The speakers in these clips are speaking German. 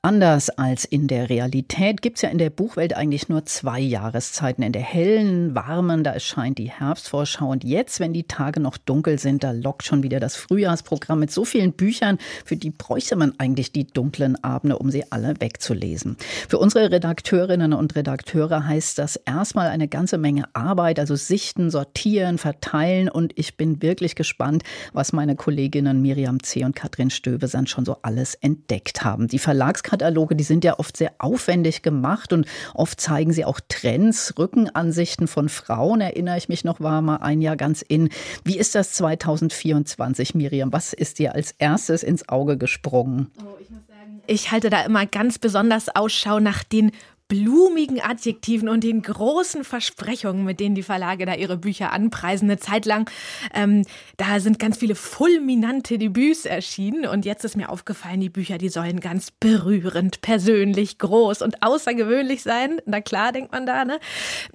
Anders als in der Realität gibt es ja in der Buchwelt eigentlich nur zwei Jahreszeiten. In der hellen, warmen, da erscheint die Herbstvorschau. Und jetzt, wenn die Tage noch dunkel sind, da lockt schon wieder das Frühjahrsprogramm mit so vielen Büchern, für die bräuchte man eigentlich die dunklen Abende, um sie alle wegzulesen. Für unsere Redakteurinnen und Redakteure heißt das erstmal eine ganze Menge Arbeit, also sichten, sortieren, verteilen. Und ich bin wirklich gespannt, was meine Kolleginnen Miriam C. und Katrin Stöbesand schon so alles entdeckt haben. Die Verlags Verlagskataloge, die sind ja oft sehr aufwendig gemacht und oft zeigen sie auch Trends, Rückenansichten von Frauen. Erinnere ich mich noch, war mal ein Jahr ganz in. Wie ist das 2024, Miriam? Was ist dir als erstes ins Auge gesprungen? Oh, ich muss sagen, ich halte da immer ganz besonders Ausschau nach den blumigen Adjektiven und den großen Versprechungen, mit denen die Verlage da ihre Bücher anpreisen. Eine Zeit lang, ähm, da sind ganz viele fulminante Debüts erschienen und jetzt ist mir aufgefallen, die Bücher, die sollen ganz berührend, persönlich, groß und außergewöhnlich sein. Na klar, denkt man da, ne?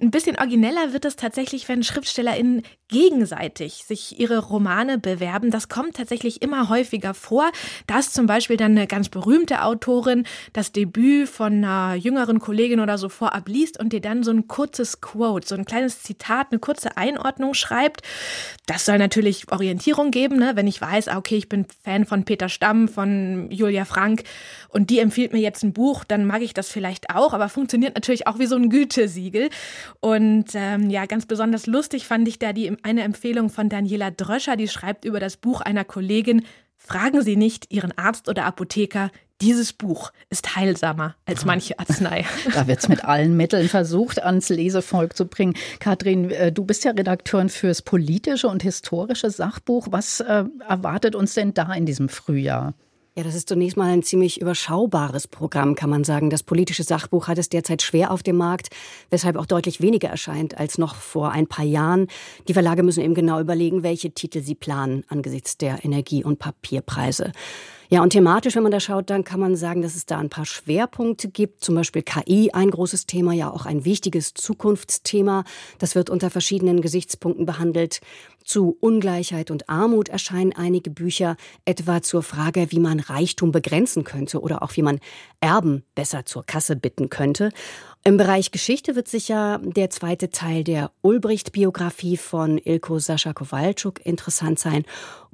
Ein bisschen origineller wird es tatsächlich, wenn SchriftstellerInnen gegenseitig sich ihre Romane bewerben. Das kommt tatsächlich immer häufiger vor, dass zum Beispiel dann eine ganz berühmte Autorin das Debüt von einer jüngeren Kollegin Kollegin oder so vorab liest und dir dann so ein kurzes Quote, so ein kleines Zitat, eine kurze Einordnung schreibt. Das soll natürlich Orientierung geben, ne? wenn ich weiß, ah, okay, ich bin Fan von Peter Stamm, von Julia Frank und die empfiehlt mir jetzt ein Buch, dann mag ich das vielleicht auch, aber funktioniert natürlich auch wie so ein Gütesiegel. Und ähm, ja, ganz besonders lustig fand ich da die eine Empfehlung von Daniela Dröscher, die schreibt über das Buch einer Kollegin, Fragen Sie nicht Ihren Arzt oder Apotheker, dieses Buch ist heilsamer als manche Arznei. Da wird es mit allen Mitteln versucht, ans Lesevolk zu bringen. Kathrin, äh, du bist ja Redakteurin fürs politische und historische Sachbuch. Was äh, erwartet uns denn da in diesem Frühjahr? Ja, das ist zunächst mal ein ziemlich überschaubares Programm, kann man sagen. Das politische Sachbuch hat es derzeit schwer auf dem Markt, weshalb auch deutlich weniger erscheint als noch vor ein paar Jahren. Die Verlage müssen eben genau überlegen, welche Titel sie planen angesichts der Energie- und Papierpreise. Ja, und thematisch, wenn man da schaut, dann kann man sagen, dass es da ein paar Schwerpunkte gibt. Zum Beispiel KI, ein großes Thema, ja auch ein wichtiges Zukunftsthema. Das wird unter verschiedenen Gesichtspunkten behandelt. Zu Ungleichheit und Armut erscheinen einige Bücher, etwa zur Frage, wie man Reichtum begrenzen könnte oder auch wie man Erben besser zur Kasse bitten könnte. Im Bereich Geschichte wird sicher der zweite Teil der Ulbricht-Biografie von Ilko Sascha Kowalczuk interessant sein.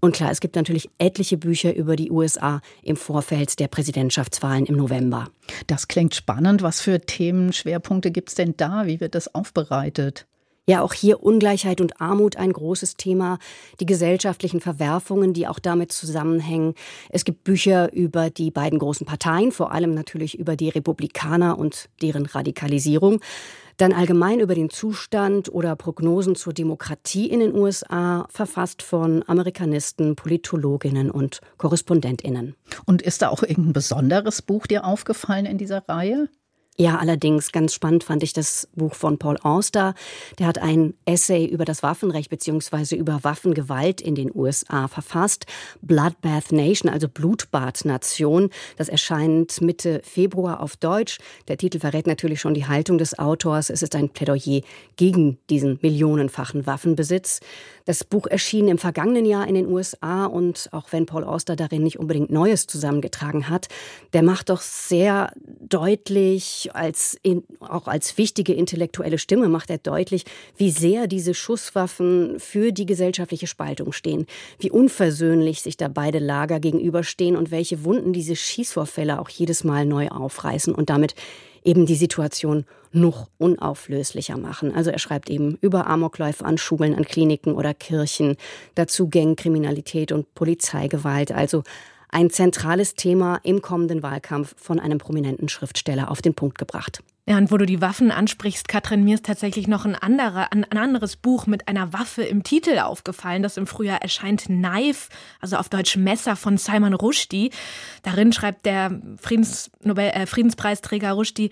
Und klar, es gibt natürlich etliche Bücher über die USA im Vorfeld der Präsidentschaftswahlen im November. Das klingt spannend. Was für Themenschwerpunkte gibt es denn da? Wie wird das aufbereitet? Ja, auch hier Ungleichheit und Armut ein großes Thema, die gesellschaftlichen Verwerfungen, die auch damit zusammenhängen. Es gibt Bücher über die beiden großen Parteien, vor allem natürlich über die Republikaner und deren Radikalisierung. Dann allgemein über den Zustand oder Prognosen zur Demokratie in den USA, verfasst von Amerikanisten, Politologinnen und Korrespondentinnen. Und ist da auch irgendein besonderes Buch dir aufgefallen in dieser Reihe? Ja, allerdings ganz spannend fand ich das Buch von Paul Auster. Der hat ein Essay über das Waffenrecht beziehungsweise über Waffengewalt in den USA verfasst. Bloodbath Nation, also Blutbad-Nation. Das erscheint Mitte Februar auf Deutsch. Der Titel verrät natürlich schon die Haltung des Autors. Es ist ein Plädoyer gegen diesen millionenfachen Waffenbesitz. Das Buch erschien im vergangenen Jahr in den USA und auch wenn Paul Auster darin nicht unbedingt Neues zusammengetragen hat, der macht doch sehr deutlich, als in, auch als wichtige intellektuelle Stimme macht er deutlich, wie sehr diese Schusswaffen für die gesellschaftliche Spaltung stehen, wie unversöhnlich sich da beide Lager gegenüberstehen und welche Wunden diese Schießvorfälle auch jedes Mal neu aufreißen und damit eben die Situation noch unauflöslicher machen. Also er schreibt eben über Amokläufe an Schulen, an Kliniken oder Kirchen, dazu Gangkriminalität und Polizeigewalt. Also ein zentrales Thema im kommenden Wahlkampf von einem prominenten Schriftsteller auf den Punkt gebracht. Ja, und wo du die Waffen ansprichst, Katrin, mir ist tatsächlich noch ein, anderer, ein, anderes Buch mit einer Waffe im Titel aufgefallen, das im Frühjahr erscheint, Knife, also auf Deutsch Messer von Salman Rushdie. Darin schreibt der Friedens äh, Friedenspreisträger Rushdie,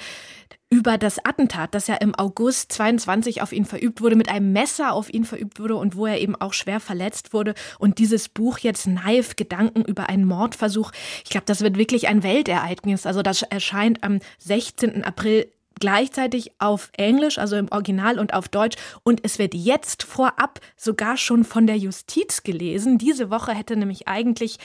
über das Attentat, das ja im August 22 auf ihn verübt wurde, mit einem Messer auf ihn verübt wurde und wo er eben auch schwer verletzt wurde. Und dieses Buch jetzt Knife, Gedanken über einen Mordversuch. Ich glaube, das wird wirklich ein Weltereignis. Also das erscheint am 16. April gleichzeitig auf Englisch, also im Original und auf Deutsch. Und es wird jetzt vorab sogar schon von der Justiz gelesen. Diese Woche hätte nämlich eigentlich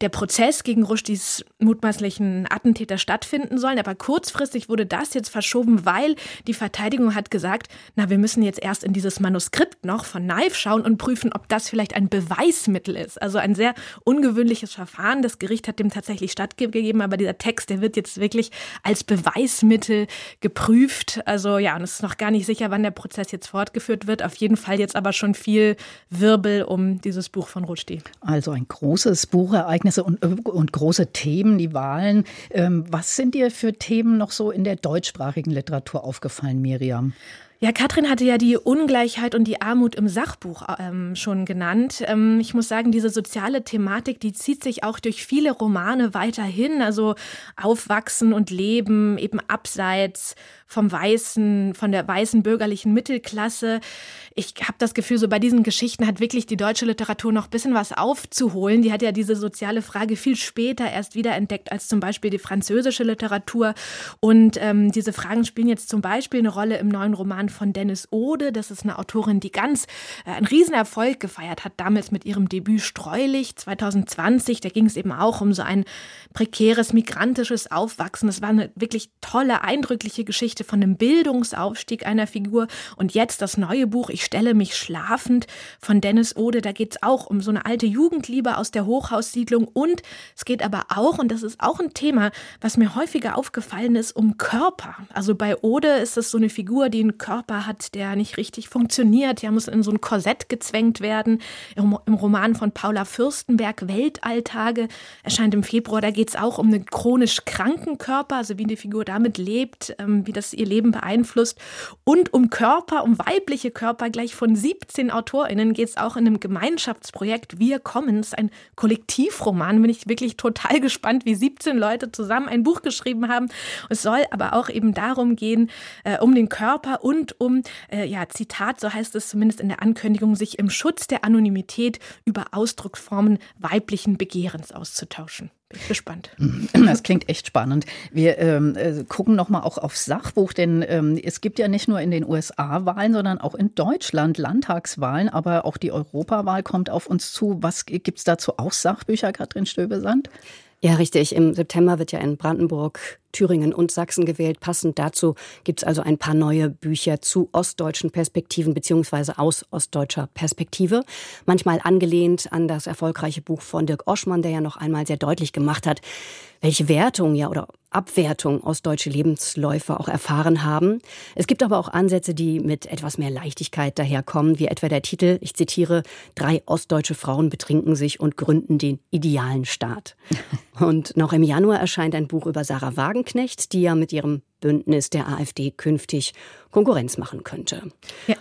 der Prozess gegen Rushdies mutmaßlichen Attentäter stattfinden sollen. Aber kurzfristig wurde das jetzt verschoben, weil die Verteidigung hat gesagt, na, wir müssen jetzt erst in dieses Manuskript noch von Knife schauen und prüfen, ob das vielleicht ein Beweismittel ist. Also ein sehr ungewöhnliches Verfahren. Das Gericht hat dem tatsächlich stattgegeben, aber dieser Text, der wird jetzt wirklich als Beweismittel geprüft. Also ja, und es ist noch gar nicht sicher, wann der Prozess jetzt fortgeführt wird. Auf jeden Fall jetzt aber schon viel Wirbel um dieses Buch von Rushdie. Also ein großes Buch, Ereignisse und, und große Themen, die Wahlen. Ähm, was sind dir für Themen noch so in der deutschsprachigen Literatur aufgefallen, Miriam? Ja, Katrin hatte ja die Ungleichheit und die Armut im Sachbuch ähm, schon genannt. Ähm, ich muss sagen, diese soziale Thematik, die zieht sich auch durch viele Romane weiterhin. Also Aufwachsen und Leben eben abseits vom weißen, von der weißen bürgerlichen Mittelklasse. Ich habe das Gefühl, so bei diesen Geschichten hat wirklich die deutsche Literatur noch ein bisschen was aufzuholen. Die hat ja diese soziale Frage viel später erst wiederentdeckt als zum Beispiel die französische Literatur. Und ähm, diese Fragen spielen jetzt zum Beispiel eine Rolle im neuen Roman von Dennis Ode. Das ist eine Autorin, die ganz äh, einen Riesenerfolg gefeiert hat, damals mit ihrem Debüt Streulich 2020. Da ging es eben auch um so ein prekäres migrantisches Aufwachsen. Das war eine wirklich tolle, eindrückliche Geschichte von dem Bildungsaufstieg einer Figur. Und jetzt das neue Buch Ich stelle mich schlafend von Dennis Ode. Da geht es auch um so eine alte Jugendliebe aus der Hochhaussiedlung. Und es geht aber auch, und das ist auch ein Thema, was mir häufiger aufgefallen ist, um Körper. Also bei Ode ist es so eine Figur, die einen Körper hat, der nicht richtig funktioniert. Der muss in so ein Korsett gezwängt werden. Im, im Roman von Paula Fürstenberg, Weltalltage, erscheint im Februar. Da geht es auch um einen chronisch kranken Körper, also wie die Figur damit lebt, ähm, wie das ihr Leben beeinflusst. Und um Körper, um weibliche Körper, gleich von 17 AutorInnen geht es auch in einem Gemeinschaftsprojekt Wir Commons, ein Kollektivroman. Bin ich wirklich total gespannt, wie 17 Leute zusammen ein Buch geschrieben haben. Es soll aber auch eben darum gehen, äh, um den Körper und um, äh, ja, Zitat, so heißt es zumindest in der Ankündigung, sich im Schutz der Anonymität über Ausdrucksformen weiblichen Begehrens auszutauschen. Bin gespannt. Das klingt echt spannend. Wir ähm, äh, gucken nochmal auch aufs Sachbuch, denn ähm, es gibt ja nicht nur in den USA Wahlen, sondern auch in Deutschland Landtagswahlen, aber auch die Europawahl kommt auf uns zu. Was gibt es dazu auch Sachbücher, Katrin Stöbesand? Ja, richtig. Im September wird ja in Brandenburg, Thüringen und Sachsen gewählt. Passend dazu gibt es also ein paar neue Bücher zu ostdeutschen Perspektiven beziehungsweise aus ostdeutscher Perspektive. Manchmal angelehnt an das erfolgreiche Buch von Dirk Oschmann, der ja noch einmal sehr deutlich gemacht hat, welche Wertung ja oder Abwertung ostdeutsche Lebensläufe auch erfahren haben. Es gibt aber auch Ansätze, die mit etwas mehr Leichtigkeit daherkommen, wie etwa der Titel, ich zitiere, Drei ostdeutsche Frauen betrinken sich und gründen den idealen Staat. Und noch im Januar erscheint ein Buch über Sarah Wagenknecht, die ja mit ihrem Bündnis der AfD künftig Konkurrenz machen könnte. Ja.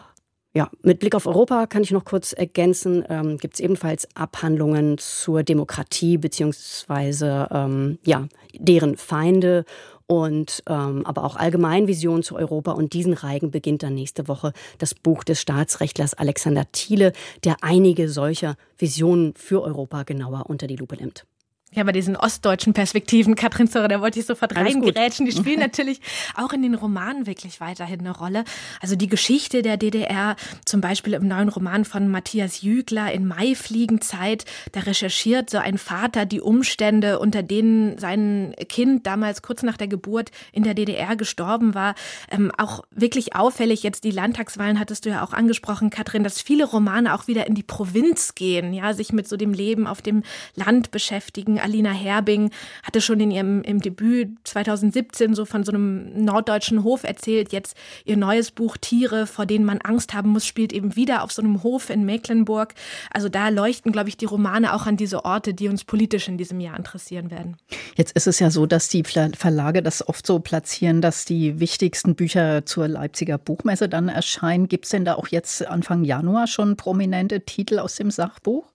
Ja, mit Blick auf Europa kann ich noch kurz ergänzen, ähm, gibt es ebenfalls Abhandlungen zur Demokratie beziehungsweise ähm, ja, deren Feinde und ähm, aber auch allgemein Visionen zu Europa. Und diesen Reigen beginnt dann nächste Woche das Buch des Staatsrechtlers Alexander Thiele, der einige solcher Visionen für Europa genauer unter die Lupe nimmt. Ja, bei diesen ostdeutschen Perspektiven, Katrin Zörer, da wollte ich sofort reingerätschen. Die spielen natürlich auch in den Romanen wirklich weiterhin eine Rolle. Also die Geschichte der DDR, zum Beispiel im neuen Roman von Matthias Jügler in Maifliegenzeit, da recherchiert so ein Vater die Umstände, unter denen sein Kind damals kurz nach der Geburt in der DDR gestorben war. Ähm, auch wirklich auffällig, jetzt die Landtagswahlen hattest du ja auch angesprochen, Katrin, dass viele Romane auch wieder in die Provinz gehen, ja, sich mit so dem Leben auf dem Land beschäftigen Alina Herbing hatte schon in ihrem im Debüt 2017 so von so einem norddeutschen Hof erzählt. Jetzt ihr neues Buch Tiere, vor denen man Angst haben muss, spielt eben wieder auf so einem Hof in Mecklenburg. Also da leuchten, glaube ich, die Romane auch an diese Orte, die uns politisch in diesem Jahr interessieren werden. Jetzt ist es ja so, dass die Verlage das oft so platzieren, dass die wichtigsten Bücher zur Leipziger Buchmesse dann erscheinen. Gibt es denn da auch jetzt Anfang Januar schon prominente Titel aus dem Sachbuch?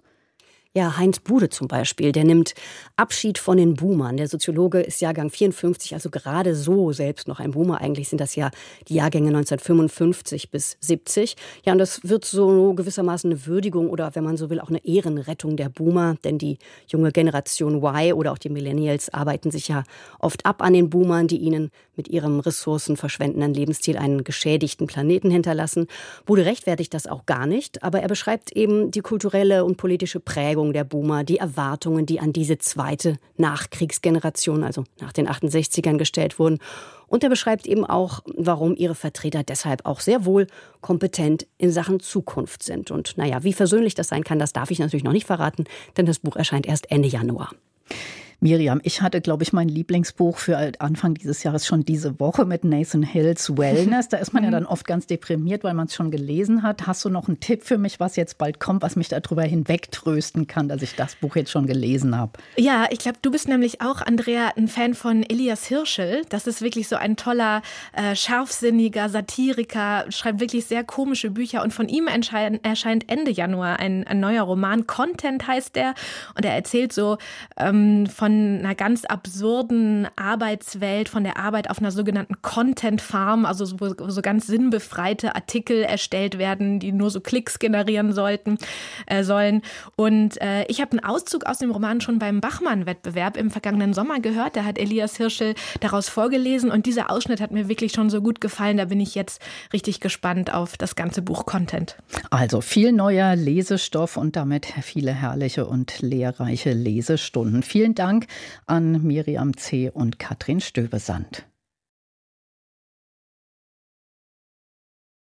Ja, Heinz Bude zum Beispiel, der nimmt Abschied von den Boomern. Der Soziologe ist Jahrgang 54, also gerade so selbst noch ein Boomer. Eigentlich sind das ja die Jahrgänge 1955 bis 70. Ja, und das wird so gewissermaßen eine Würdigung oder, wenn man so will, auch eine Ehrenrettung der Boomer. Denn die junge Generation Y oder auch die Millennials arbeiten sich ja oft ab an den Boomern, die ihnen mit ihrem ressourcenverschwendenden Lebensstil einen geschädigten Planeten hinterlassen. Bude rechtfertigt das auch gar nicht, aber er beschreibt eben die kulturelle und politische Prägung Prägung der Boomer, die Erwartungen, die an diese zweite Nachkriegsgeneration, also nach den 68ern gestellt wurden. Und er beschreibt eben auch, warum ihre Vertreter deshalb auch sehr wohl kompetent in Sachen Zukunft sind. Und naja, wie versöhnlich das sein kann, das darf ich natürlich noch nicht verraten, denn das Buch erscheint erst Ende Januar. Miriam, ich hatte, glaube ich, mein Lieblingsbuch für Anfang dieses Jahres schon diese Woche mit Nathan Hills Wellness. Da ist man ja mhm. dann oft ganz deprimiert, weil man es schon gelesen hat. Hast du noch einen Tipp für mich, was jetzt bald kommt, was mich darüber hinwegtrösten kann, dass ich das Buch jetzt schon gelesen habe? Ja, ich glaube, du bist nämlich auch, Andrea, ein Fan von Elias Hirschel. Das ist wirklich so ein toller, äh, scharfsinniger Satiriker, schreibt wirklich sehr komische Bücher. Und von ihm erscheint Ende Januar ein, ein neuer Roman. Content heißt der. Und er erzählt so ähm, von einer ganz absurden Arbeitswelt, von der Arbeit auf einer sogenannten Content Farm, also so, so ganz sinnbefreite Artikel erstellt werden, die nur so Klicks generieren sollten, äh, sollen. Und äh, ich habe einen Auszug aus dem Roman schon beim Bachmann-Wettbewerb im vergangenen Sommer gehört. Da hat Elias Hirschel daraus vorgelesen und dieser Ausschnitt hat mir wirklich schon so gut gefallen. Da bin ich jetzt richtig gespannt auf das ganze Buch Content. Also viel neuer Lesestoff und damit viele herrliche und lehrreiche Lesestunden. Vielen Dank an Miriam C. und Katrin Stöbesand.